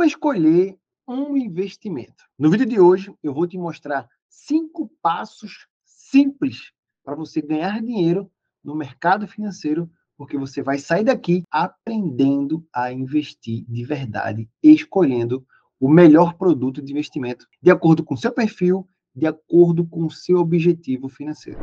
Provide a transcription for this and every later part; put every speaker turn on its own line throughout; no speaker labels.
Como escolher um investimento? No vídeo de hoje, eu vou te mostrar cinco passos simples para você ganhar dinheiro no mercado financeiro, porque você vai sair daqui aprendendo a investir de verdade, escolhendo o melhor produto de investimento de acordo com seu perfil, de acordo com seu objetivo financeiro.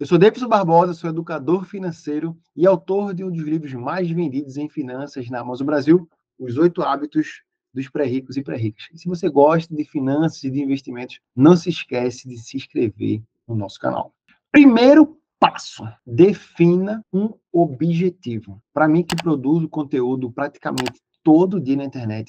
Eu sou Davidson Barbosa, sou educador financeiro e autor de um dos livros mais vendidos em finanças na Amazon Brasil, Os Oito Hábitos dos Pré-Ricos e Pré-Ricas. E se você gosta de finanças e de investimentos, não se esquece de se inscrever no nosso canal. Primeiro passo, defina um objetivo. Para mim que produzo conteúdo praticamente todo dia na internet,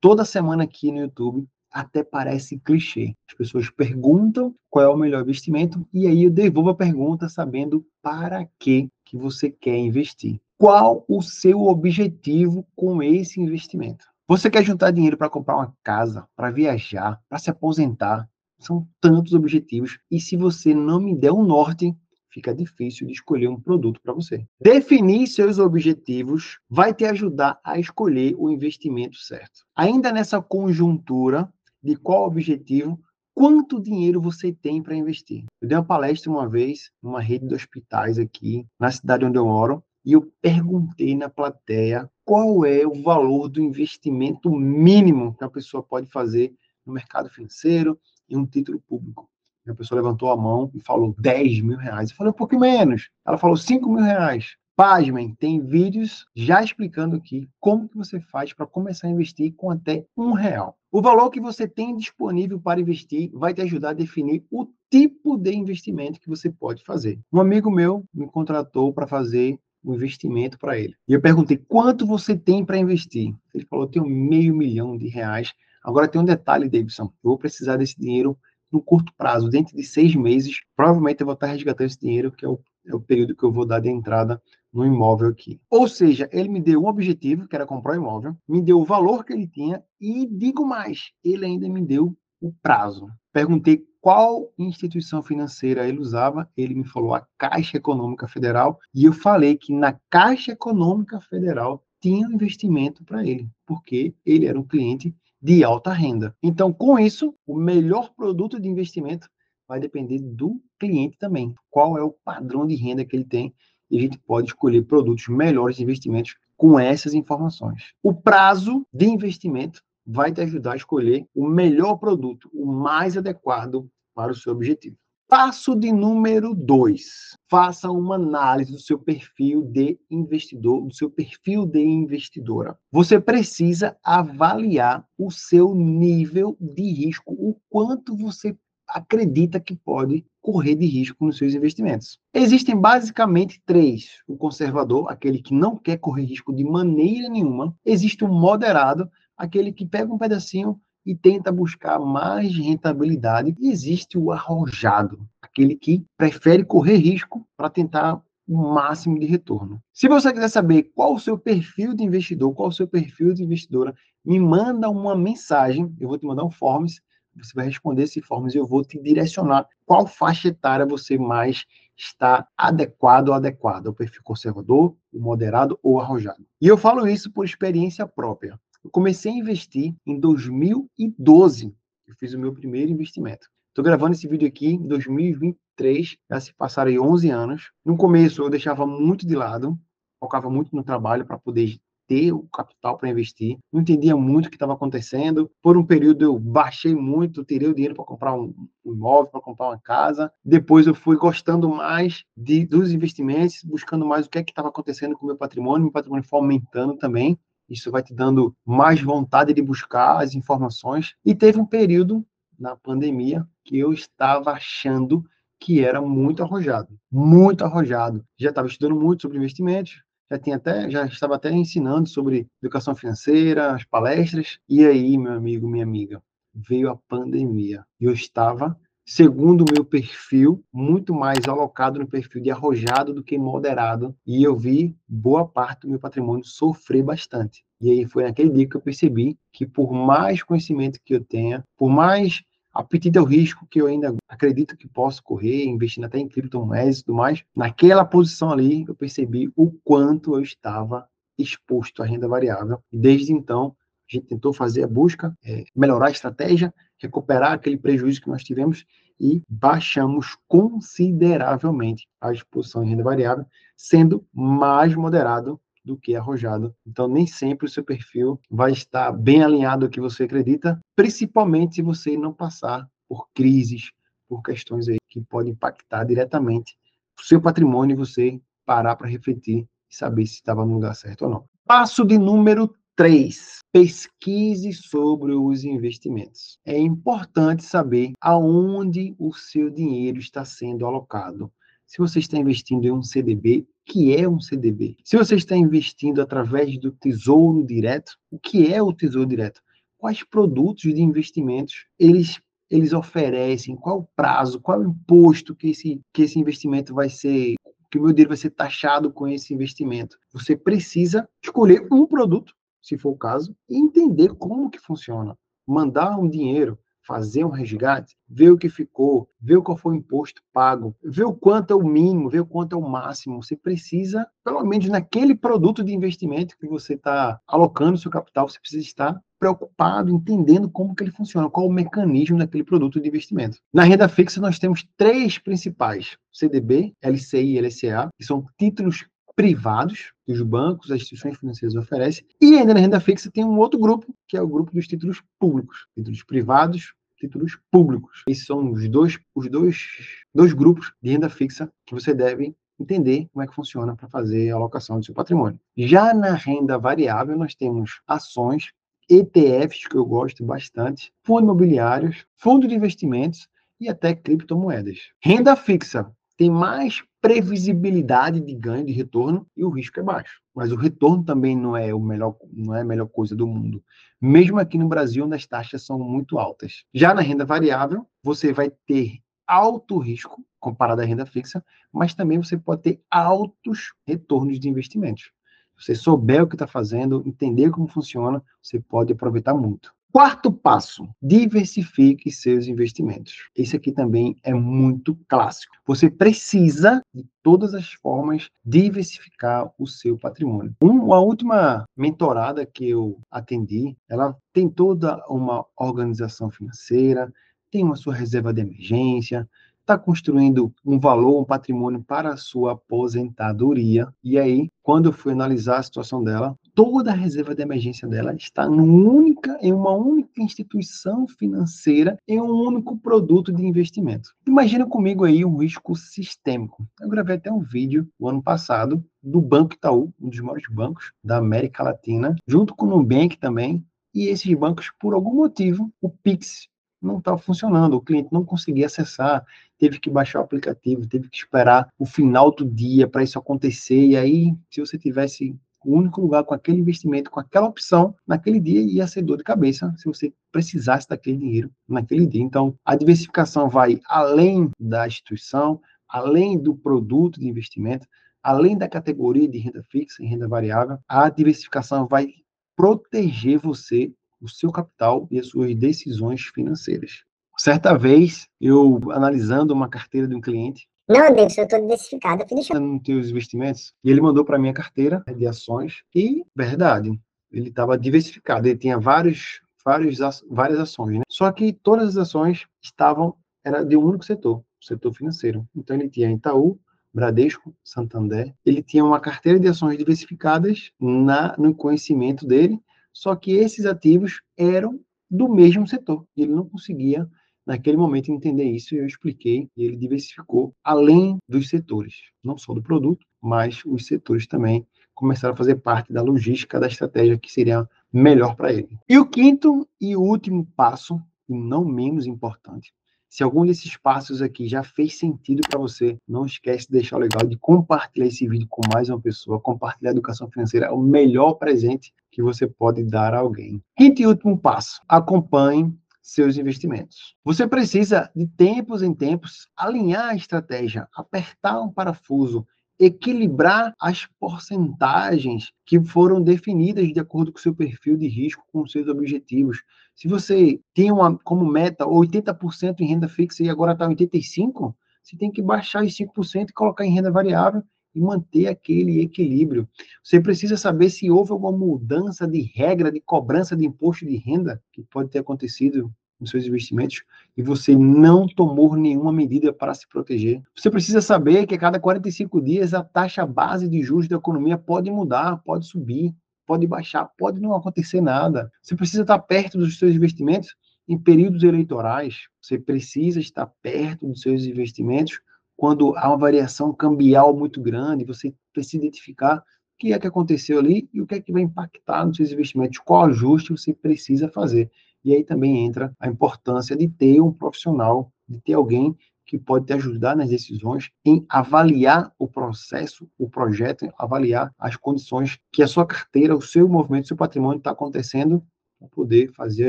toda semana aqui no YouTube, até parece clichê. As pessoas perguntam qual é o melhor investimento e aí eu devolvo a pergunta sabendo para que que você quer investir. Qual o seu objetivo com esse investimento? Você quer juntar dinheiro para comprar uma casa, para viajar, para se aposentar? São tantos objetivos e se você não me der um norte, fica difícil de escolher um produto para você. Definir seus objetivos vai te ajudar a escolher o investimento certo. Ainda nessa conjuntura, de qual objetivo, quanto dinheiro você tem para investir. Eu dei uma palestra uma vez numa rede de hospitais aqui na cidade onde eu moro e eu perguntei na plateia qual é o valor do investimento mínimo que a pessoa pode fazer no mercado financeiro em um título público. E a pessoa levantou a mão e falou 10 mil reais. Eu falei um pouco menos. Ela falou 5 mil reais. Pasmem, tem vídeos já explicando aqui como que você faz para começar a investir com até um real. O valor que você tem disponível para investir vai te ajudar a definir o tipo de investimento que você pode fazer. Um amigo meu me contratou para fazer um investimento para ele. E eu perguntei quanto você tem para investir. Ele falou: tenho meio milhão de reais. Agora tem um detalhe, Davidson. Eu vou precisar desse dinheiro no curto prazo, dentro de seis meses. Provavelmente eu vou estar resgatando esse dinheiro, que é o, é o período que eu vou dar de entrada no imóvel aqui. Ou seja, ele me deu um objetivo, que era comprar um imóvel, me deu o valor que ele tinha e digo mais, ele ainda me deu o prazo. Perguntei qual instituição financeira ele usava, ele me falou a Caixa Econômica Federal e eu falei que na Caixa Econômica Federal tinha um investimento para ele, porque ele era um cliente de alta renda. Então, com isso, o melhor produto de investimento vai depender do cliente também. Qual é o padrão de renda que ele tem e a gente pode escolher produtos melhores de investimentos com essas informações. O prazo de investimento vai te ajudar a escolher o melhor produto, o mais adequado para o seu objetivo. Passo de número dois: faça uma análise do seu perfil de investidor, do seu perfil de investidora. Você precisa avaliar o seu nível de risco, o quanto você acredita que pode correr de risco nos seus investimentos. Existem basicamente três: o conservador, aquele que não quer correr risco de maneira nenhuma, existe o moderado, aquele que pega um pedacinho e tenta buscar mais rentabilidade, e existe o arrojado, aquele que prefere correr risco para tentar o máximo de retorno. Se você quiser saber qual o seu perfil de investidor, qual o seu perfil de investidora, me manda uma mensagem, eu vou te mandar um forms você vai responder esse formas e eu vou te direcionar qual faixa etária você mais está adequado ou adequada, o perfil conservador, o moderado ou arrojado. E eu falo isso por experiência própria. Eu comecei a investir em 2012. Eu fiz o meu primeiro investimento. Estou gravando esse vídeo aqui em 2023, já se passaram aí 11 anos. No começo eu deixava muito de lado, focava muito no trabalho para poder ter o capital para investir, não entendia muito o que estava acontecendo. Por um período eu baixei muito, tirei o dinheiro para comprar um, imóvel, para comprar uma casa. Depois eu fui gostando mais de, dos investimentos, buscando mais o que é estava acontecendo com o meu patrimônio, meu patrimônio foi aumentando também. Isso vai te dando mais vontade de buscar as informações. E teve um período na pandemia que eu estava achando que era muito arrojado, muito arrojado. Já estava estudando muito sobre investimentos, já tinha até, já estava até ensinando sobre educação financeira, as palestras. E aí, meu amigo, minha amiga, veio a pandemia. E eu estava, segundo o meu perfil, muito mais alocado no perfil de arrojado do que moderado. E eu vi boa parte do meu patrimônio sofrer bastante. E aí foi naquele dia que eu percebi que por mais conhecimento que eu tenha, por mais apetite ao risco que eu ainda acredito que posso correr, investindo até em criptomoedas e tudo mais, naquela posição ali eu percebi o quanto eu estava exposto à renda variável. E desde então, a gente tentou fazer a busca, é, melhorar a estratégia, recuperar aquele prejuízo que nós tivemos e baixamos consideravelmente a exposição em renda variável, sendo mais moderado do que arrojado. Então, nem sempre o seu perfil vai estar bem alinhado ao que você acredita, principalmente se você não passar por crises, por questões aí que podem impactar diretamente o seu patrimônio e você parar para refletir e saber se estava no lugar certo ou não. Passo de número 3. Pesquise sobre os investimentos. É importante saber aonde o seu dinheiro está sendo alocado. Se você está investindo em um CDB, que é um CDB? Se você está investindo através do Tesouro Direto, o que é o Tesouro Direto? Quais produtos de investimentos eles eles oferecem? Qual o prazo? Qual o imposto que esse, que esse investimento vai ser que o meu dinheiro vai ser taxado com esse investimento. Você precisa escolher um produto, se for o caso, e entender como que funciona. Mandar um dinheiro, fazer um resgate, ver o que ficou, ver qual foi o imposto pago, ver o quanto é o mínimo, ver o quanto é o máximo. Você precisa, pelo menos naquele produto de investimento que você está alocando seu capital, você precisa estar preocupado, entendendo como que ele funciona, qual o mecanismo daquele produto de investimento. Na renda fixa, nós temos três principais: CDB, LCI e LCA, que são títulos privados que os bancos, as instituições financeiras oferecem, e ainda na renda fixa tem um outro grupo, que é o grupo dos títulos públicos, títulos privados, títulos públicos. Esses são os dois, os dois, dois grupos de renda fixa que você deve entender como é que funciona para fazer a alocação do seu patrimônio. Já na renda variável, nós temos ações ETFs, que eu gosto bastante, fundos imobiliários, fundo de investimentos e até criptomoedas. Renda fixa tem mais previsibilidade de ganho de retorno e o risco é baixo. Mas o retorno também não é o melhor, não é a melhor coisa do mundo. Mesmo aqui no Brasil, onde as taxas são muito altas. Já na renda variável, você vai ter alto risco comparado à renda fixa, mas também você pode ter altos retornos de investimentos você souber o que está fazendo, entender como funciona, você pode aproveitar muito. Quarto passo, diversifique seus investimentos. Esse aqui também é muito clássico. Você precisa, de todas as formas, diversificar o seu patrimônio. Uma última mentorada que eu atendi, ela tem toda uma organização financeira, tem uma sua reserva de emergência, está construindo um valor, um patrimônio para a sua aposentadoria. E aí, quando eu fui analisar a situação dela, toda a reserva de emergência dela está única, em uma única instituição financeira, em um único produto de investimento. Imagina comigo aí um risco sistêmico. Eu gravei até um vídeo no ano passado do Banco Itaú, um dos maiores bancos da América Latina, junto com o Nubank também, e esses bancos, por algum motivo, o Pix não estava funcionando, o cliente não conseguia acessar, teve que baixar o aplicativo, teve que esperar o final do dia para isso acontecer, e aí, se você tivesse o único lugar com aquele investimento, com aquela opção, naquele dia ia ser dor de cabeça se você precisasse daquele dinheiro naquele dia. Então, a diversificação vai além da instituição, além do produto de investimento, além da categoria de renda fixa e renda variável, a diversificação vai proteger você o seu capital e as suas decisões financeiras. Certa vez, eu analisando uma carteira de um cliente.
Não, Deus, eu estou diversificado. Deixa...
Nos teus investimentos. E ele mandou para mim a carteira de ações. E, verdade, ele estava diversificado. Ele tinha vários, vários, várias ações. Né? Só que todas as ações estavam, era de um único setor, o setor financeiro. Então, ele tinha Itaú, Bradesco, Santander. Ele tinha uma carteira de ações diversificadas na, no conhecimento dele só que esses ativos eram do mesmo setor. Ele não conseguia, naquele momento, entender isso. Eu expliquei, e ele diversificou além dos setores, não só do produto, mas os setores também começaram a fazer parte da logística da estratégia que seria melhor para ele. E o quinto e último passo, e não menos importante, se algum desses passos aqui já fez sentido para você, não esquece de deixar o legal de compartilhar esse vídeo com mais uma pessoa. Compartilhar a educação financeira é o melhor presente que você pode dar a alguém. Quinto e último passo: acompanhe seus investimentos. Você precisa, de tempos em tempos, alinhar a estratégia, apertar um parafuso equilibrar as porcentagens que foram definidas de acordo com o seu perfil de risco, com seus objetivos. Se você tem uma, como meta 80% em renda fixa e agora está 85%, você tem que baixar os 5% e colocar em renda variável e manter aquele equilíbrio. Você precisa saber se houve alguma mudança de regra de cobrança de imposto de renda que pode ter acontecido nos seus investimentos e você não tomou nenhuma medida para se proteger. Você precisa saber que a cada 45 dias a taxa base de juros da economia pode mudar, pode subir, pode baixar, pode não acontecer nada. Você precisa estar perto dos seus investimentos em períodos eleitorais. Você precisa estar perto dos seus investimentos quando há uma variação cambial muito grande, você precisa identificar o que é que aconteceu ali e o que é que vai impactar nos seus investimentos, qual ajuste você precisa fazer. E aí também entra a importância de ter um profissional, de ter alguém que pode te ajudar nas decisões em avaliar o processo, o projeto, avaliar as condições que a sua carteira, o seu movimento, o seu patrimônio está acontecendo para poder fazer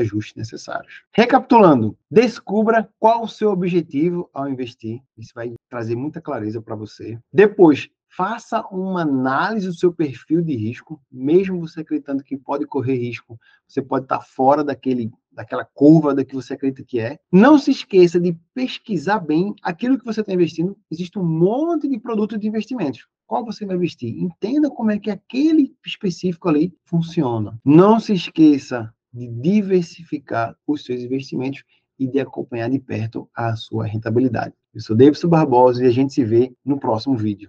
ajustes necessários. Recapitulando, descubra qual o seu objetivo ao investir. Isso vai trazer muita clareza para você. Depois, faça uma análise do seu perfil de risco, mesmo você acreditando que pode correr risco, você pode estar fora daquele, daquela curva da que você acredita que é. Não se esqueça de pesquisar bem aquilo que você está investindo. Existe um monte de produtos de investimentos. Qual você vai investir? Entenda como é que aquele específico ali funciona. Não se esqueça de diversificar os seus investimentos e de acompanhar de perto a sua rentabilidade. Eu sou Davidson Barbosa e a gente se vê no próximo vídeo.